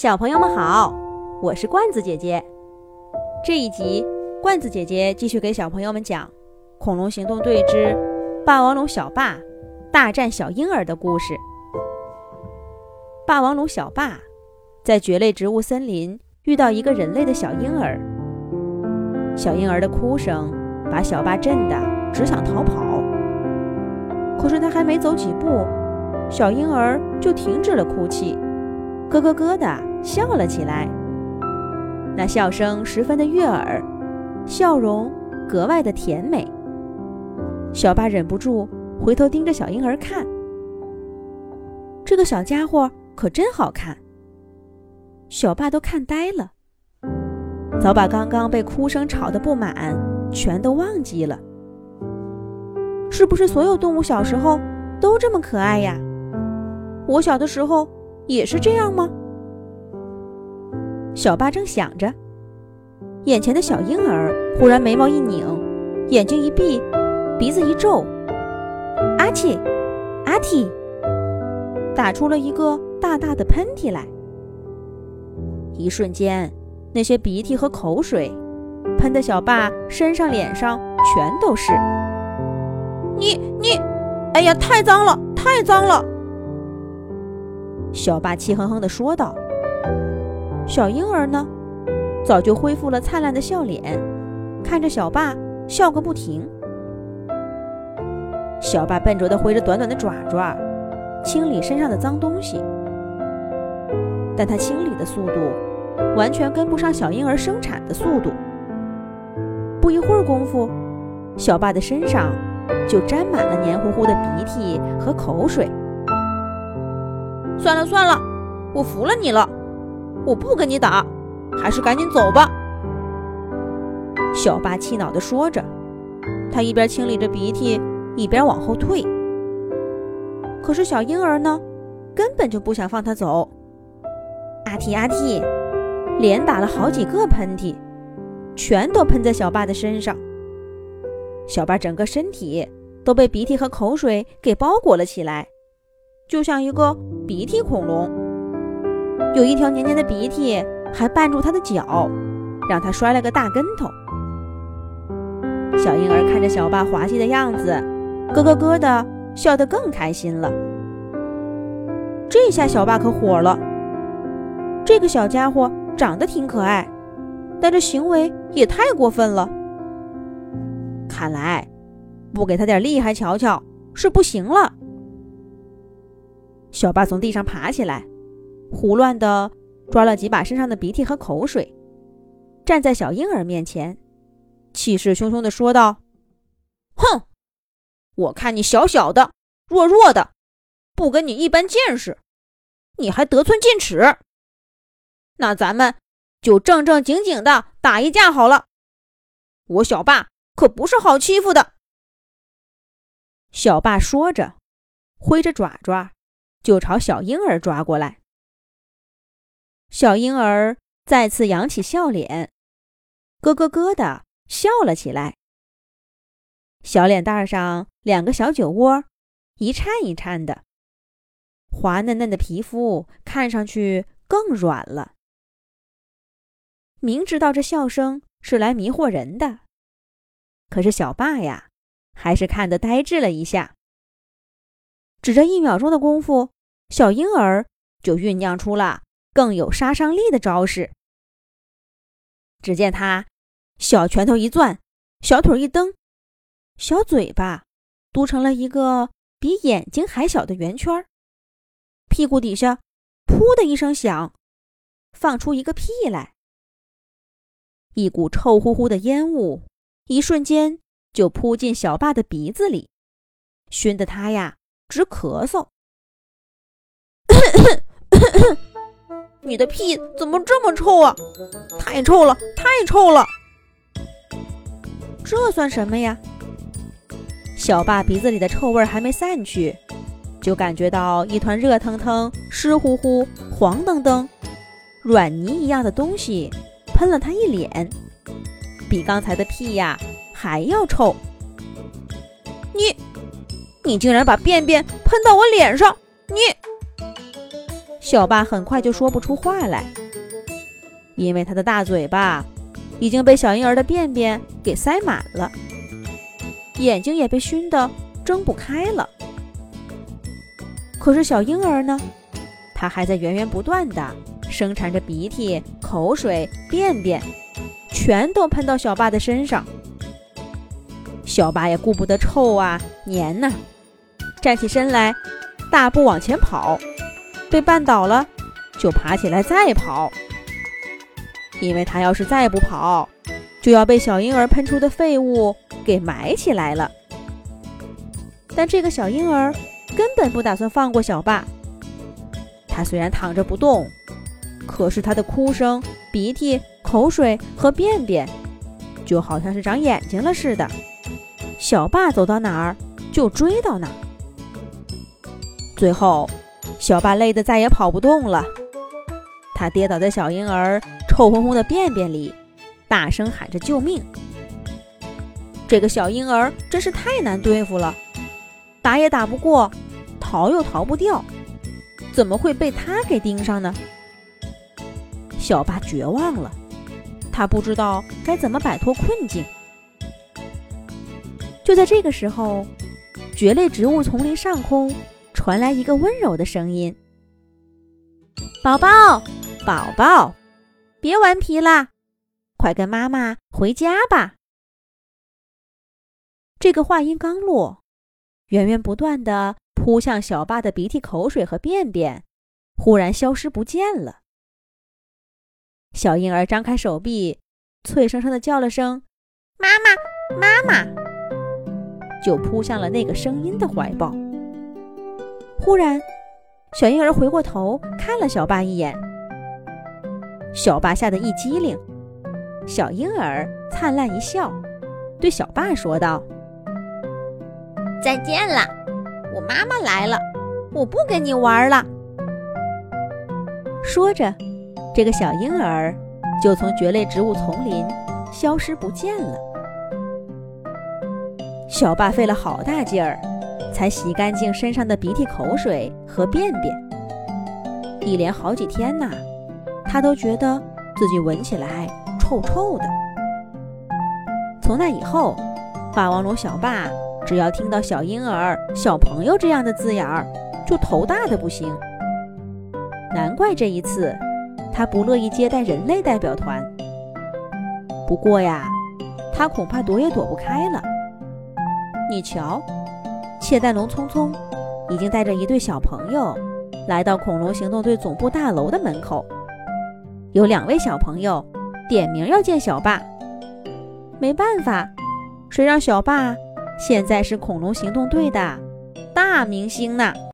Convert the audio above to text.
小朋友们好，我是罐子姐姐。这一集，罐子姐姐继续给小朋友们讲《恐龙行动队之霸王龙小霸大战小婴儿》的故事。霸王龙小霸在蕨类植物森林遇到一个人类的小婴儿，小婴儿的哭声把小霸震得只想逃跑。可是他还没走几步，小婴儿就停止了哭泣，咯咯咯的。笑了起来，那笑声十分的悦耳，笑容格外的甜美。小爸忍不住回头盯着小婴儿看，这个小家伙可真好看。小爸都看呆了，早把刚刚被哭声吵得不满全都忘记了。是不是所有动物小时候都这么可爱呀？我小的时候也是这样吗？小巴正想着，眼前的小婴儿忽然眉毛一拧，眼睛一闭，鼻子一皱，阿嚏，阿嚏，打出了一个大大的喷嚏来。一瞬间，那些鼻涕和口水喷的小巴身上、脸上全都是。你你，哎呀，太脏了，太脏了！小巴气哼哼地说道。小婴儿呢，早就恢复了灿烂的笑脸，看着小爸笑个不停。小爸笨拙地挥着短短的爪爪，清理身上的脏东西，但他清理的速度完全跟不上小婴儿生产的速度。不一会儿功夫，小爸的身上就沾满了黏糊糊的鼻涕和口水。算了算了，我服了你了。我不跟你打，还是赶紧走吧。”小巴气恼地说着，他一边清理着鼻涕，一边往后退。可是小婴儿呢，根本就不想放他走。阿嚏阿嚏，连打了好几个喷嚏，全都喷在小巴的身上。小巴整个身体都被鼻涕和口水给包裹了起来，就像一个鼻涕恐龙。有一条黏黏的鼻涕还绊住他的脚，让他摔了个大跟头。小婴儿看着小爸滑稽的样子，咯咯咯的笑得更开心了。这下小爸可火了，这个小家伙长得挺可爱，但这行为也太过分了。看来不给他点厉害瞧瞧是不行了。小爸从地上爬起来。胡乱地抓了几把身上的鼻涕和口水，站在小婴儿面前，气势汹汹地说道：“哼，我看你小小的、弱弱的，不跟你一般见识，你还得寸进尺。那咱们就正正经经的打一架好了。我小爸可不是好欺负的。”小爸说着，挥着爪爪就朝小婴儿抓过来。小婴儿再次扬起笑脸，咯咯咯的笑了起来。小脸蛋上两个小酒窝，一颤一颤的，滑嫩嫩的皮肤看上去更软了。明知道这笑声是来迷惑人的，可是小爸呀，还是看得呆滞了一下。只这一秒钟的功夫，小婴儿就酝酿出了。更有杀伤力的招式。只见他小拳头一攥，小腿一蹬，小嘴巴嘟成了一个比眼睛还小的圆圈屁股底下“噗”的一声响，放出一个屁来。一股臭乎乎的烟雾一瞬间就扑进小霸的鼻子里，熏得他呀直咳嗽。你的屁怎么这么臭啊？太臭了，太臭了！这算什么呀？小霸鼻子里的臭味还没散去，就感觉到一团热腾腾、湿乎乎、黄澄澄、软泥一样的东西喷了他一脸，比刚才的屁呀还要臭。你，你竟然把便便喷到我脸上！你！小霸很快就说不出话来，因为他的大嘴巴已经被小婴儿的便便给塞满了，眼睛也被熏得睁不开了。可是小婴儿呢，他还在源源不断的生产着鼻涕、口水、便便，全都喷到小霸的身上。小霸也顾不得臭啊、黏呐，站起身来，大步往前跑。被绊倒了，就爬起来再跑，因为他要是再不跑，就要被小婴儿喷出的废物给埋起来了。但这个小婴儿根本不打算放过小霸。他虽然躺着不动，可是他的哭声、鼻涕、口水和便便，就好像是长眼睛了似的。小霸走到哪儿就追到哪儿，最后。小霸累得再也跑不动了，他跌倒在小婴儿臭烘烘的便便里，大声喊着救命。这个小婴儿真是太难对付了，打也打不过，逃又逃不掉，怎么会被他给盯上呢？小霸绝望了，他不知道该怎么摆脱困境。就在这个时候，蕨类植物丛林上空。传来一个温柔的声音：“宝宝，宝宝，别顽皮啦，快跟妈妈回家吧。”这个话音刚落，源源不断的扑向小巴的鼻涕、口水和便便，忽然消失不见了。小婴儿张开手臂，脆生生的叫了声“妈妈，妈妈”，就扑向了那个声音的怀抱。忽然，小婴儿回过头看了小爸一眼，小爸吓得一激灵。小婴儿灿烂一笑，对小爸说道：“再见了，我妈妈来了，我不跟你玩了。”说着，这个小婴儿就从蕨类植物丛林消失不见了。小爸费了好大劲儿。才洗干净身上的鼻涕、口水和便便，一连好几天呐，他都觉得自己闻起来臭臭的。从那以后，霸王龙小霸只要听到“小婴儿”“小朋友”这样的字眼儿，就头大的不行。难怪这一次他不乐意接待人类代表团。不过呀，他恐怕躲也躲不开了。你瞧。窃蛋龙匆匆已经带着一对小朋友来到恐龙行动队总部大楼的门口。有两位小朋友点名要见小霸，没办法，谁让小霸现在是恐龙行动队的大明星呢？